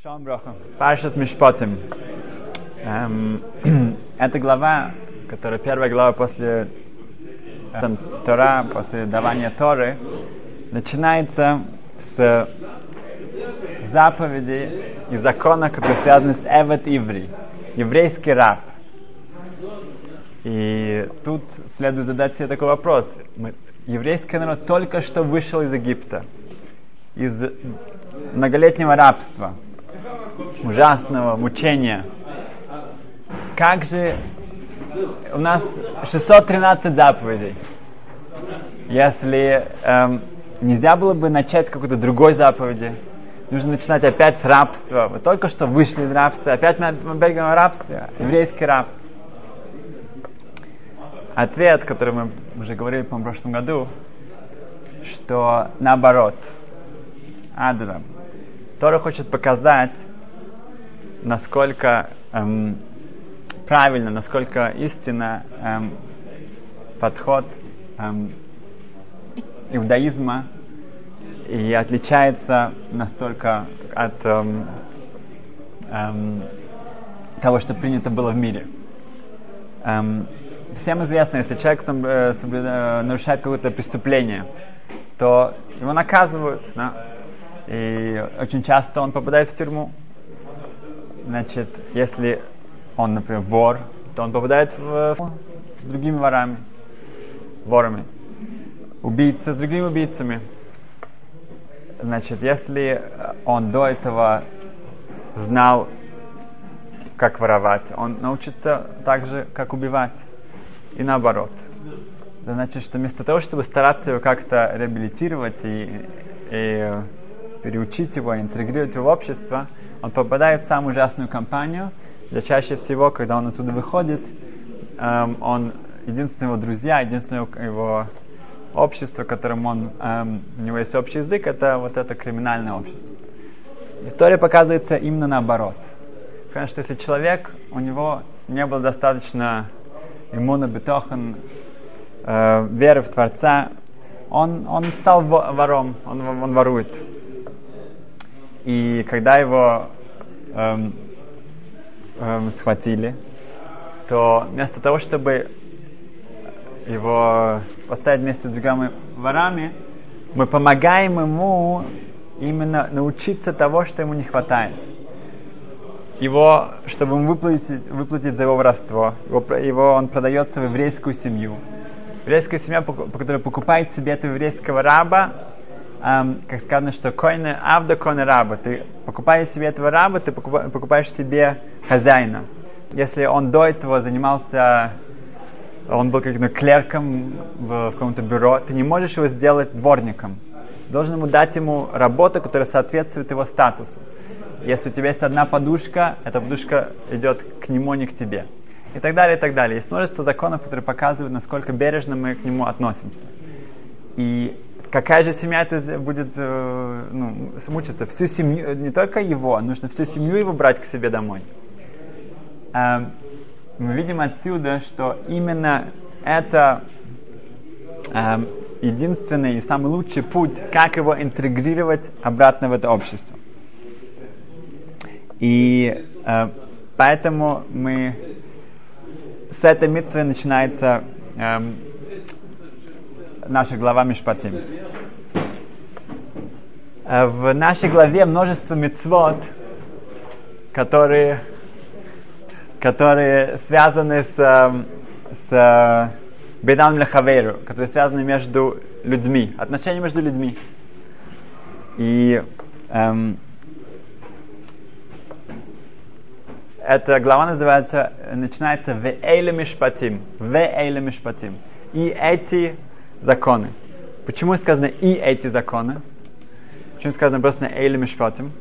Шалом Броха. Паршас Мишпотим. Эм, это глава, которая первая глава после э, Тора, после давания Торы, начинается с заповеди и закона, которые связаны с Эвет Иври, еврейский раб. И тут следует задать себе такой вопрос. Мы, еврейский народ только что вышел из Египта, из многолетнего рабства – ужасного мучения. Как же у нас 613 заповедей. Если эм, нельзя было бы начать с какой-то другой заповеди, нужно начинать опять с рабства. Вы только что вышли из рабства, опять мы бегаем о рабстве, еврейский раб. Ответ, который мы уже говорили по в прошлом году, что наоборот, Адрам. Тора хочет показать, насколько эм, правильно, насколько истинно эм, подход эм, иудаизма и отличается настолько от эм, эм, того, что принято было в мире. Эм, всем известно, если человек э, соблюда, нарушает какое-то преступление, то его наказывают, да? и очень часто он попадает в тюрьму. Значит, если он, например, вор, то он попадает в, с другими ворами, ворами. Убийца с другими убийцами. Значит, если он до этого знал, как воровать, он научится так же, как убивать. И наоборот. Это значит, что вместо того, чтобы стараться его как-то реабилитировать и, и переучить его, интегрировать его в общество, он попадает в самую ужасную компанию, где чаще всего, когда он оттуда выходит, эм, он его друзья, единственное его общество, которым он, эм, у него есть общий язык, это вот это криминальное общество. История показывается именно наоборот. Конечно, если человек, у него не было достаточно иммуна бетохан, э, веры в Творца, он, он стал вором, он, он ворует. И когда его эм, эм, схватили, то вместо того, чтобы его поставить вместе с другими ворами, мы помогаем ему именно научиться того, что ему не хватает. Его, чтобы ему выплатить, выплатить за его воровство, его, его, он продается в еврейскую семью. Еврейская семья, которой покупает себе этого еврейского раба, эм, как сказано, что койны авда койны раба. Ты покупаешь себе этого раба, ты покупаешь себе хозяина. Если он до этого занимался, он был как-то клерком в, в каком-то бюро, ты не можешь его сделать дворником. Должен ему дать ему работу, которая соответствует его статусу. Если у тебя есть одна подушка, эта подушка идет к нему, не к тебе. И так далее, и так далее. Есть множество законов, которые показывают, насколько бережно мы к нему относимся. И какая же семья это будет э, ну, мучиться? Всю семью, не только его, нужно всю семью его брать к себе домой. Эм, мы видим отсюда, что именно это эм, единственный и самый лучший путь, как его интегрировать обратно в это общество. И э, поэтому мы с этой митцвой начинается эм, наша глава Мишпатим. Э, в нашей главе множество мецвод, которые, которые связаны с, эм, с Бедан Лехаверу, которые связаны между людьми, отношения между людьми. И эм, эта глава называется, начинается в Эйле Мишпатим. В Эйле Мишпатим. И эти законы. Почему сказано и эти законы? Почему сказано просто на Эйле Мишпатим?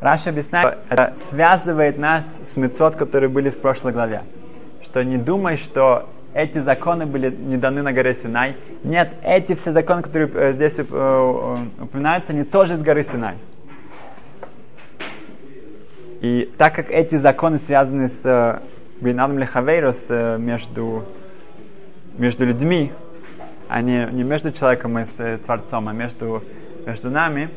Раша объясняет, это связывает нас с мецвод, которые были в прошлой главе. Что не думай, что эти законы были не даны на горе Синай. Нет, эти все законы, которые э, здесь э, э, упоминаются, они тоже из горы Синай. И так как эти законы связаны с Бинадом Лехавейрос между, между людьми, а не, не между человеком и с Творцом, а между, между нами,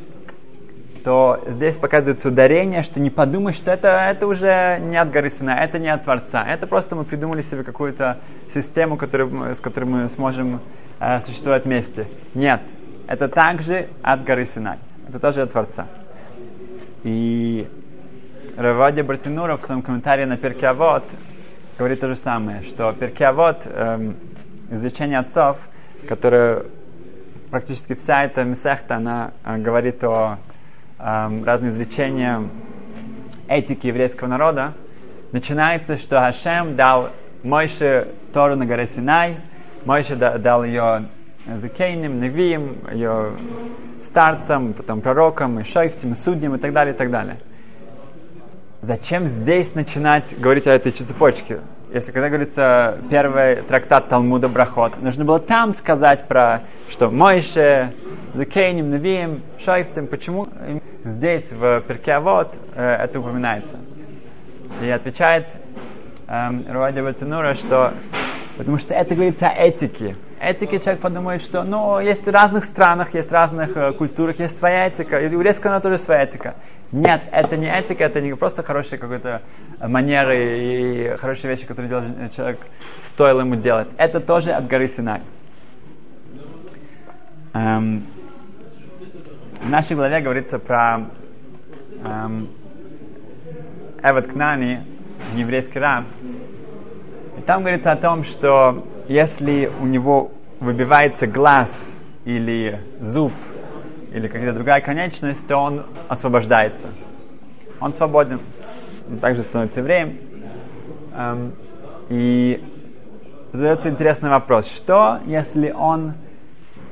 то здесь показывается ударение, что не подумай, что это, это уже не от горы Сина, это не от Творца. Это просто мы придумали себе какую-то систему, которую, с которой мы сможем э, существовать вместе. Нет, это также от горы Синай. Это тоже от Творца. И Равадия Братинура в своем комментарии на Перкиавод говорит то же самое, что Перкиавод, эм, изучение отцов, которое практически вся эта месехта, она э, говорит о э, разных изучениях этики еврейского народа, начинается, что Хашем дал Мойше Тору на горе Синай, Мойше дал ее Закейним, Невиим, ее старцам, потом пророкам, и шайфтим, и судьям, и так далее, и так далее. Зачем здесь начинать говорить о этой цепочке? Если когда говорится первый трактат Талмуда Брахот, нужно было там сказать про, что Мойше, Закейним, Невиим, Шайфтим, почему здесь в Перкеавод э, это упоминается? И отвечает эм, Руади Ватинура, что потому что это говорится о этике, этике человек подумает, что ну, есть в разных странах, есть в разных э, культурах, есть своя этика, и у еврейского народа тоже своя этика. Нет, это не этика, это не просто хорошие какой-то манеры и хорошие вещи, которые делает человек, стоило ему делать. Это тоже от горы Синай. Эм, в нашей главе говорится про эм, Эвет Кнани, еврейский раб, и там говорится о том, что если у него выбивается глаз или зуб, или какая-то другая конечность, то он освобождается. Он свободен. Он также становится евреем. Эм, и задается интересный вопрос. Что, если он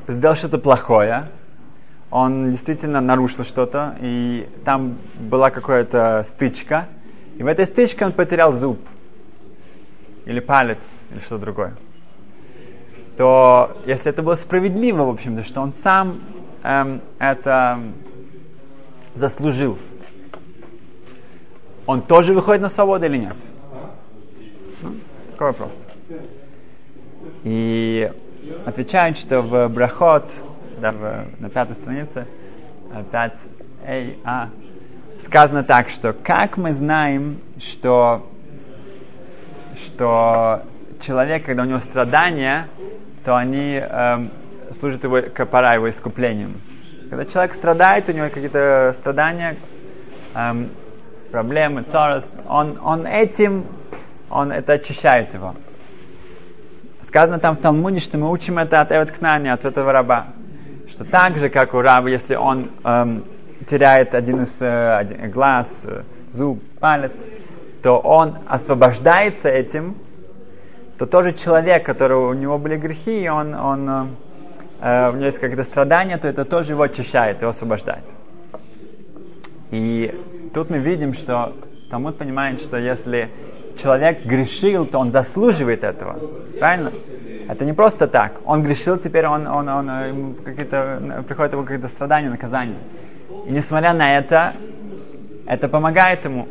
сделал что-то плохое, он действительно нарушил что-то, и там была какая-то стычка, и в этой стычке он потерял зуб – или палец, или что-то другое, то если это было справедливо, в общем-то, что он сам эм, это заслужил, он тоже выходит на свободу или нет? Ну, такой вопрос. И отвечают, что в Брахот, да, в, на пятой странице, 5 эй, а, сказано так, что как мы знаем, что что человек, когда у него страдания, то они эм, служат его капара, его искуплением. Когда человек страдает, у него какие-то страдания, эм, проблемы, царс, он, он этим, он это очищает его. Сказано там в Талмуде, что мы учим это от Эвет Кнани, от этого раба. Что так же, как у раба, если он эм, теряет один из э, один, глаз, э, зуб, палец, то он освобождается этим, то тоже человек, который у него были грехи, он, он, э, э у него есть какие-то страдания, то это тоже его очищает, его освобождает. И тут мы видим, что Талмуд понимает, что если человек грешил, то он заслуживает этого. Правильно? Это не просто так. Он грешил, теперь он, он, он, э, ему какие-то, приходит его какие-то страдания, наказания. И несмотря на это, это помогает ему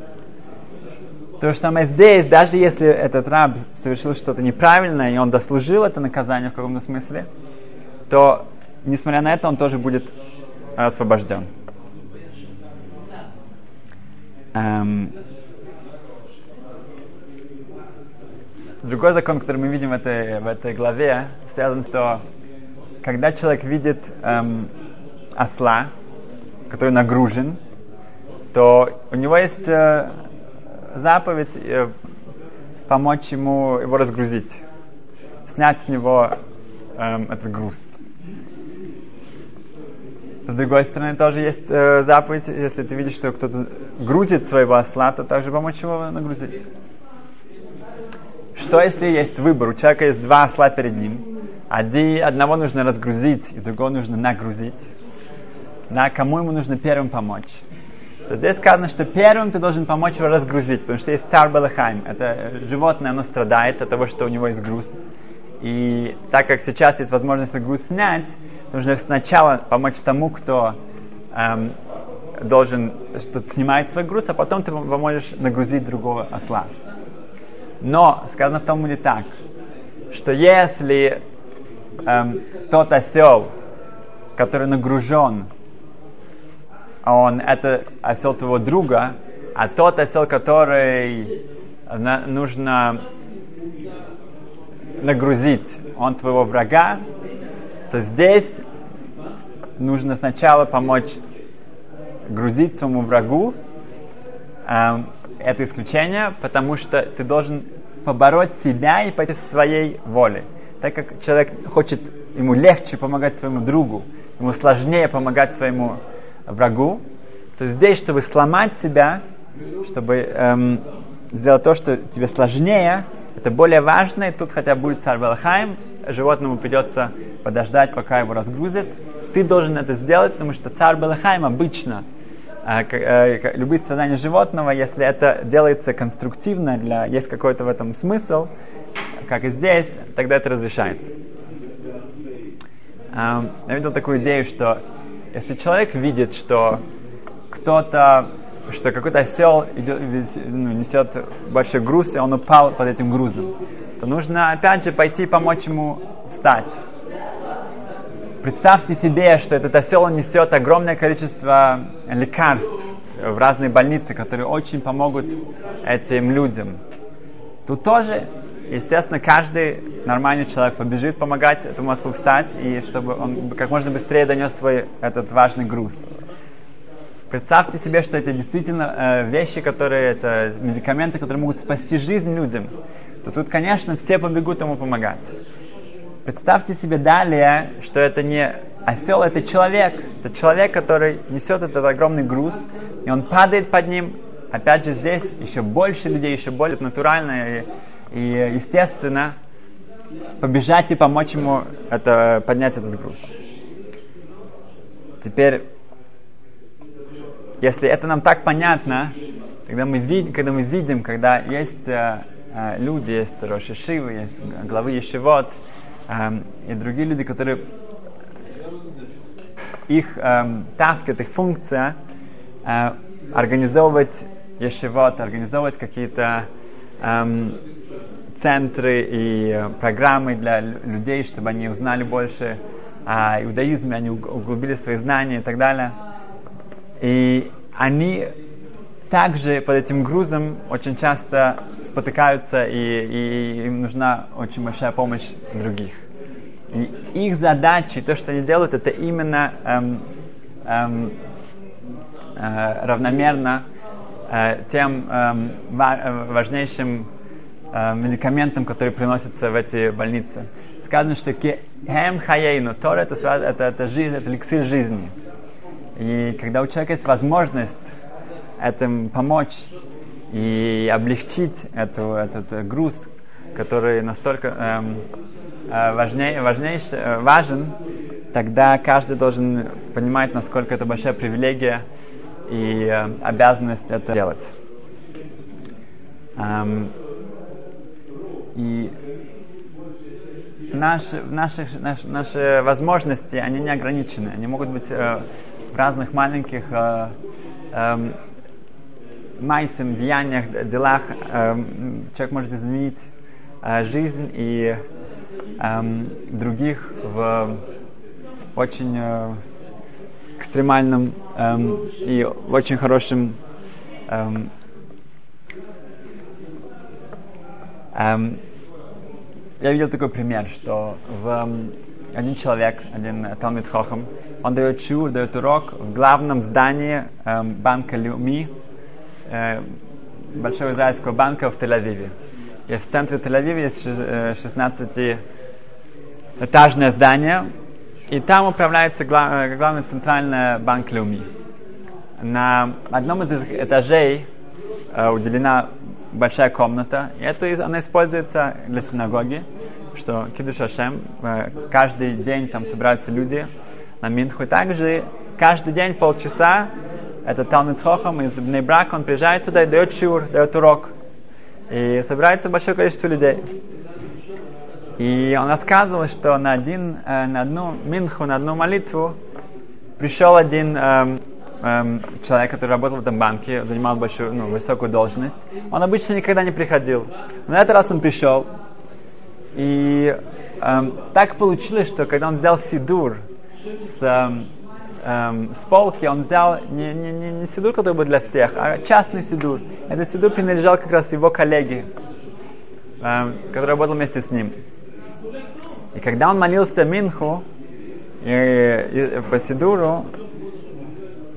то же самое здесь, даже если этот раб совершил что-то неправильное, и он дослужил это наказание в каком-то смысле, то, несмотря на это, он тоже будет освобожден. Эм, другой закон, который мы видим в этой, в этой главе, связан с то, когда человек видит эм, осла, который нагружен, то у него есть э, заповедь э, помочь ему его разгрузить, снять с него э, этот груз. С другой стороны, тоже есть э, заповедь, если ты видишь, что кто-то грузит своего осла, то также помочь его нагрузить. Что если есть выбор? У человека есть два осла перед ним. Один, одного нужно разгрузить, и другого нужно нагрузить. На кому ему нужно первым помочь? то здесь сказано, что первым ты должен помочь его разгрузить, потому что есть царь Балахайм. Это животное, оно страдает от того, что у него есть груз. И так как сейчас есть возможность груз снять, нужно сначала помочь тому, кто эм, должен, что снимает свой груз, а потом ты поможешь нагрузить другого осла. Но сказано в Талмуде так, что если эм, тот осел, который нагружен, он это осел твоего друга, а тот осел, который на, нужно нагрузить, он твоего врага, то здесь нужно сначала помочь грузить своему врагу. Эм, это исключение, потому что ты должен побороть себя и пойти своей волей. Так как человек хочет, ему легче помогать своему другу, ему сложнее помогать своему врагу, то здесь, чтобы сломать себя, чтобы эм, сделать то, что тебе сложнее, это более важно, и тут хотя будет царь Балахаим, животному придется подождать, пока его разгрузят. Ты должен это сделать, потому что царь Балахаим обычно э, э, любые страдания животного, если это делается конструктивно, для, есть какой-то в этом смысл, как и здесь, тогда это разрешается. Э, я видел такую идею, что если человек видит, что кто-то что какой-то осел идет, ну, несет большой груз, и он упал под этим грузом, то нужно опять же пойти помочь ему встать. Представьте себе, что этот осел несет огромное количество лекарств в разные больницы, которые очень помогут этим людям. Тут тоже, естественно, каждый нормальный человек побежит помогать этому ослу встать, и чтобы он как можно быстрее донес свой этот важный груз. Представьте себе, что это действительно э, вещи, которые, это медикаменты, которые могут спасти жизнь людям. То тут, конечно, все побегут ему помогать. Представьте себе далее, что это не осел, это человек. Это человек, который несет этот огромный груз, и он падает под ним. Опять же, здесь еще больше людей, еще более натурально и, и естественно побежать и помочь ему это, поднять этот груз. Теперь если это нам так понятно, когда мы, когда мы видим, когда есть э, люди, есть Роши Шивы, есть главы Ешивот, э, и другие люди, которые их э, таскет, их функция э, организовывать Ешивот, организовывать какие-то э, центры и программы для людей, чтобы они узнали больше о иудаизме, они углубили свои знания и так далее – и они также под этим грузом очень часто спотыкаются, и, и им нужна очень большая помощь других. И их задачи, то, что они делают, это именно эм, эм, э, равномерно э, тем эм, важнейшим э, медикаментам, которые приносятся в эти больницы. Сказано, что кем хаяйну, Тора это, это, это, жизнь, это эликсир жизни. И когда у человека есть возможность этим помочь и облегчить эту, этот груз, который настолько эм, э, важней, важнейший, э, важен, тогда каждый должен понимать, насколько это большая привилегия и э, обязанность это делать. Эм, и наши, наши, наши, наши возможности, они не ограничены. Они могут быть э, в разных маленьких э, э, майсам, деяниях, делах э, человек может изменить э, жизнь и э, других в очень э, экстремальном э, и очень хорошем э, э, я видел такой пример, что в, один человек, один Талмит Хохам, он дает чур, дает урок в главном здании э, банка Люми, э, Большого израильского банка в Тель-Авиве. И в центре Тель-Авива есть 16-этажное здание, и там управляется глав, э, главный центральный банк Люми. На одном из этажей э, уделена большая комната, и это она используется для синагоги, что Кидуш Ашем, э, каждый день там собираются люди, на Минху. И также каждый день полчаса этот Талмит Хохам из Бнейбрака, он приезжает туда и дает шур, дает урок. И собирается большое количество людей. И он рассказывал, что на, один, э, на одну Минху, на одну молитву пришел один эм, эм, человек, который работал в этом банке, занимал большую, ну, высокую должность. Он обычно никогда не приходил. Но на этот раз он пришел. И эм, так получилось, что когда он взял сидур, с, эм, с полки, он взял не, не, не, не сидур, который был для всех, а частный сидур. Этот сидур принадлежал как раз его коллеге, эм, который работал вместе с ним. И когда он молился Минху и, и, по сидуру,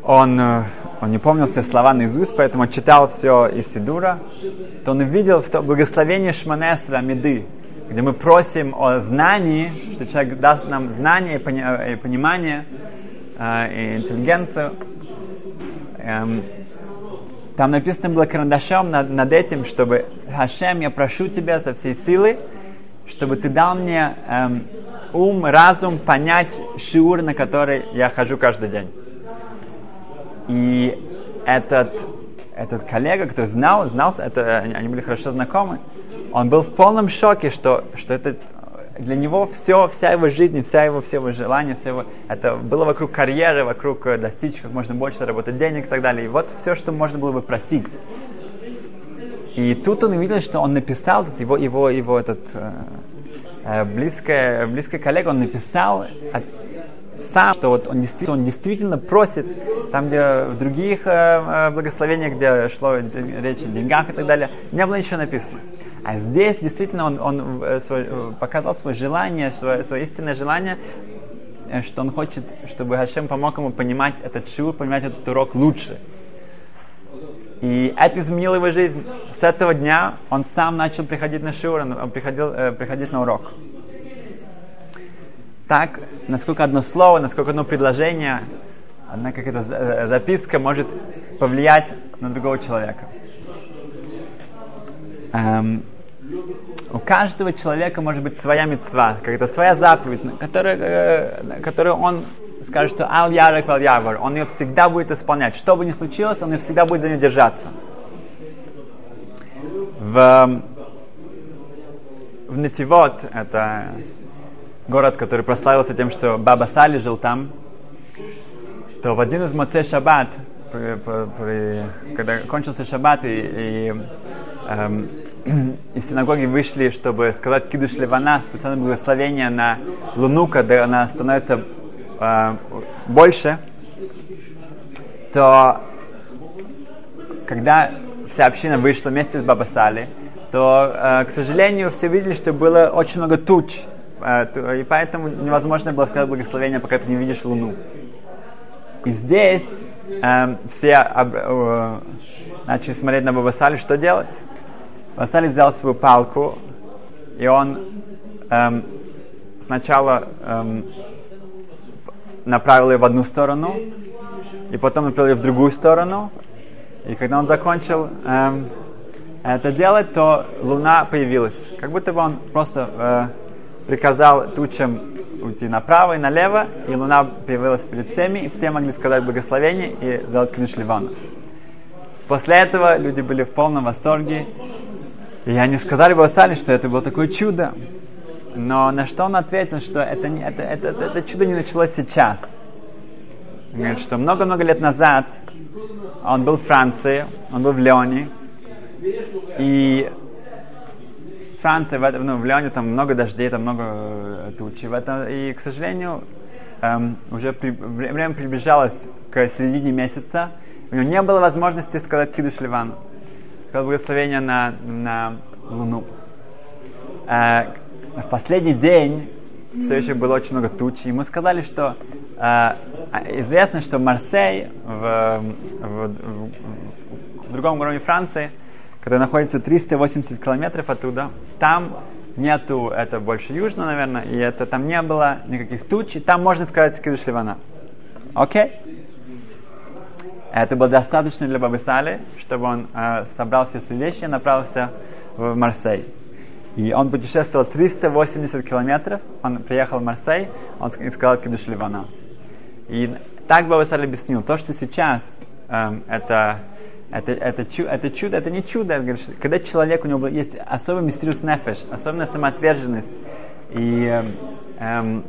он, э, он не помнил все слова наизусть, поэтому читал все из Сидура, то он увидел в то благословение Шманестра Меды, где мы просим о знании, что человек даст нам знание и, и понимание, и интеллигенцию. Эм, там написано было карандашом над, над этим, чтобы Хашем, я прошу тебя со всей силы, чтобы ты дал мне эм, ум, разум понять шиур, на который я хожу каждый день. И этот, этот коллега, кто знал, знал, это, они были хорошо знакомы, он был в полном шоке, что, что это для него все, вся его жизнь, вся его, все его желания, все его, это было вокруг карьеры, вокруг э, достичь как можно больше заработать денег и так далее. И вот все, что можно было бы просить. И тут он увидел, что он написал, его, его, его этот э, э близкая, близкая коллега, он написал от, сам, что вот он действительно, он действительно просит, там, где в других э, э благословениях, где шло речь о деньгах и так далее, не было ничего написано. А здесь действительно он, он э, свой, э, показал свое желание, свое, свое истинное желание, э, что он хочет, чтобы Хашем помог ему понимать этот шиур, понимать этот урок лучше. И это изменило его жизнь. С этого дня он сам начал приходить на шиур, он приходил э, приходить на урок. Так, насколько одно слово, насколько одно предложение, одна какая-то записка может повлиять на другого человека. Эм, у каждого человека может быть своя мецва, какая-то своя заповедь, которая, э, которую он скажет, что ал ярек вал явар, он ее всегда будет исполнять. Что бы ни случилось, он ее всегда будет за нее держаться. В, в Нетивот, это город, который прославился тем, что Баба Сали жил там, то в один из Моцей Шаббат, при, при, когда кончился Шаббат и, и эм, из синагоги вышли, чтобы сказать кидуш левана, специальное благословение на луну, когда она становится э, больше, то когда вся община вышла вместе с Бабасали, то, э, к сожалению, все видели, что было очень много туч, э, и поэтому невозможно было сказать благословение, пока ты не видишь луну. И здесь э, все э, начали смотреть на Бабасали, что делать. Васали взял свою палку, и он эм, сначала эм, направил ее в одну сторону, и потом направил ее в другую сторону. И когда он закончил эм, это делать, то луна появилась. Как будто бы он просто э, приказал тучам уйти направо и налево, и луна появилась перед всеми, и все могли сказать благословение и сделать клюш. После этого люди были в полном восторге, и они сказали Басали, что это было такое чудо. Но на что он ответил, что это, это, это, это, это чудо не началось сейчас. Он говорит, что много-много лет назад он был в Франции, он был в Леоне, и Франция, в, ну, в Леоне там много дождей, там много э, тучи. В этом, и, к сожалению, эм, уже при, время приближалось к середине месяца, у него не было возможности сказать Кидуш Ливану благословение на, на Луну. Э, в последний день все еще было очень много туч, и мы сказали, что э, известно, что Марсей в, в, в, в другом городе Франции, который находится 380 километров оттуда, там нету, это больше южно, наверное, и это там не было никаких туч, и там можно сказать Кидуш. Окей? Okay? Это было достаточно для Бабы Сали, чтобы он э, собрал все свои вещи и направился в Марсей. И он путешествовал 380 километров, он приехал в Марсей, он сказал Кидуш Ливана. И так Баба Сали объяснил, то, что сейчас э, это, это, это, чу, это чудо, это не чудо, когда человек, у него есть особый мистериус нефеш, особенная самоотверженность, и э, э,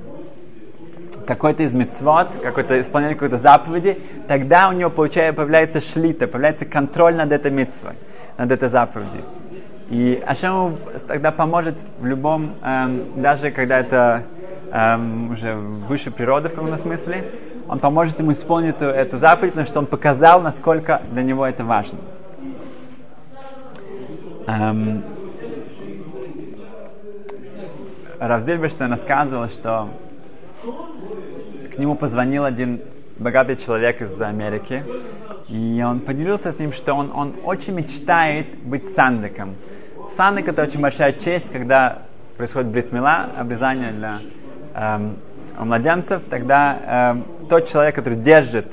какой-то из мецвод, какое-то исполнение какой-то заповеди, тогда у него получается, появляется шлита, появляется контроль над этой мецвой, над этой заповедью. И Ашем тогда поможет в любом, эм, даже когда это эм, уже выше природы в каком-то смысле, он поможет ему исполнить эту, эту заповедь, потому что он показал, насколько для него это важно. Эм, Рав Зильберштейн рассказывал, что к нему позвонил один богатый человек из Америки, и он поделился с ним, что он, он очень мечтает быть сандыком. Сандык это очень большая честь, когда происходит бритмила, обрезание для эм, младенцев, тогда эм, тот человек, который держит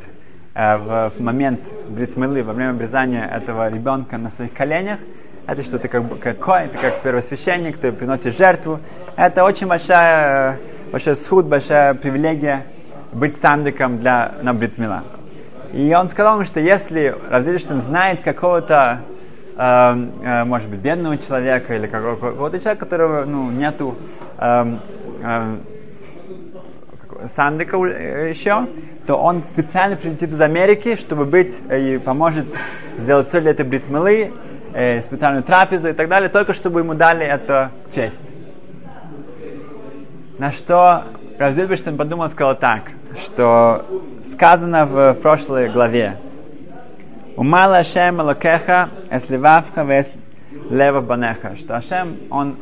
э, в, в момент бритмилы, во время обрезания этого ребенка на своих коленях, это что ты как, как это как первосвященник, ты приносишь жертву. Это очень большая, большой схуд, большая привилегия быть сандиком для на бритмила. И он сказал ему, что если Равзельштейн знает какого-то, э, э, может быть, бедного человека или какого-то человека, которого ну, нету э, э, сандика еще, то он специально прилетит из Америки, чтобы быть и поможет сделать все для этой бритмилы, э, специальную трапезу и так далее, только чтобы ему дали эту честь. На что Равзильбештейн подумал сказал так, что сказано в прошлой главе. Умала Ашем Элокеха эсливавха вес лева банеха, что Ашем, он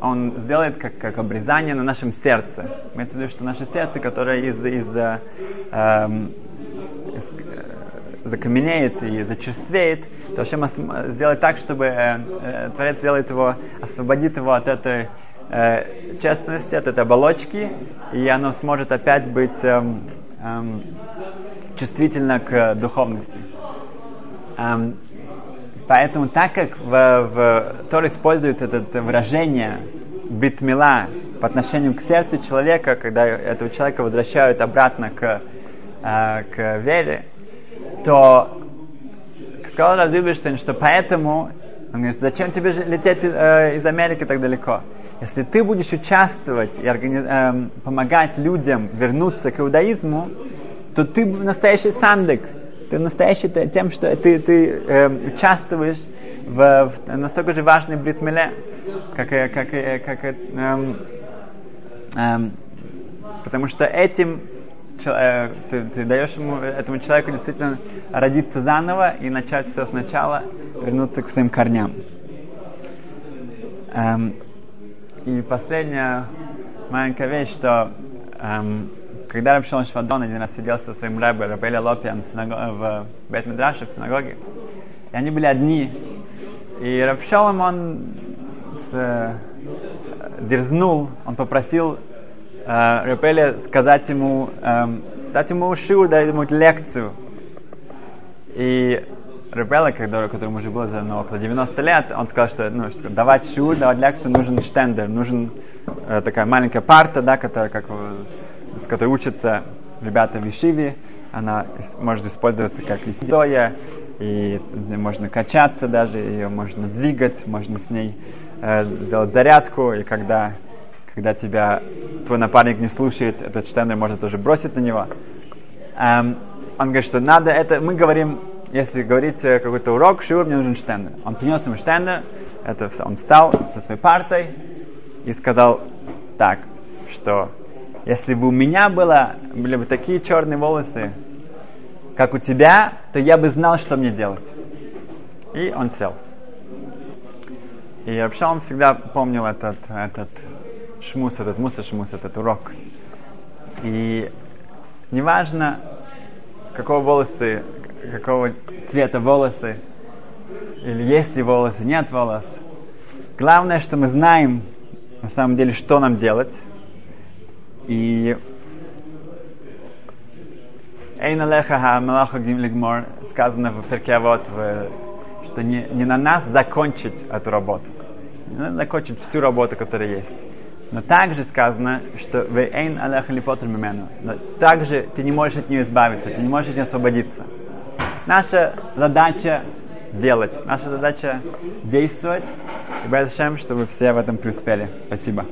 он сделает как, как обрезание на нашем сердце. Имеется в что наше сердце, которое из, из, э, эм, из, э, закаменеет и зачерствеет, то Ашем сделает так, чтобы э, э, Творец сделает его, освободит его от этой э, честности, от этой оболочки, и оно сможет опять быть эм, эм, чувствительно к духовности. Эм, Поэтому так как в, в Тор использует это выражение битмила по отношению к сердцу человека, когда этого человека возвращают обратно к, э, к вере, то сказал Разуберштейн, что поэтому, он говорит, зачем тебе лететь э, из Америки так далеко? Если ты будешь участвовать и органи- э, помогать людям вернуться к иудаизму, то ты настоящий сандык, ты настоящий тем, что ты, ты э, участвуешь в, в настолько же важной бритмеле, как, как, как эм, эм, потому что этим э, ты, ты даешь ему, этому человеку действительно родиться заново и начать все сначала, вернуться к своим корням. Эм, и последняя маленькая вещь, что эм, когда Рабшон Швадон один раз сидел со своим рэбе, Рабеля Лопием в, синагог... в бет в синагоге, и они были одни. И Рабшолом он с, э, дерзнул, он попросил э, Рабеля сказать ему, э, дать ему шиу, дать ему лекцию. И Ребела, когда, которому уже было за ну, около 90 лет, он сказал, что, ну, что давать шиу, давать лекцию нужен штендер, нужен э, такая маленькая парта, да, которая как с которой учатся ребята в Ишиве. Она может использоваться как и стоя, и можно качаться даже, ее можно двигать, можно с ней э, сделать зарядку, и когда, когда тебя твой напарник не слушает, этот штендер можно тоже бросить на него. Эм, он говорит, что надо это, мы говорим, если говорить э, какой-то урок, шиур, мне нужен штендер. Он принес ему штендер, это, он встал со своей партой и сказал так, что если бы у меня было, были бы такие черные волосы, как у тебя, то я бы знал, что мне делать. И он сел. И Рабшалом всегда помнил этот, этот шмус, этот муса шмус, этот урок. И неважно, какого волосы, какого цвета волосы, или есть ли волосы, нет волос. Главное, что мы знаем на самом деле, что нам делать, и Эйна леха малаха лигмор сказано в Перкеавод, что не, не на нас закончить эту работу. Не надо закончить всю работу, которая есть. Но также сказано, что вы эйн алеха липотр мимену. Но также ты не можешь от нее избавиться, ты не можешь от нее освободиться. Наша задача делать, наша задача действовать. И Бэшем, чтобы все в этом преуспели. Спасибо.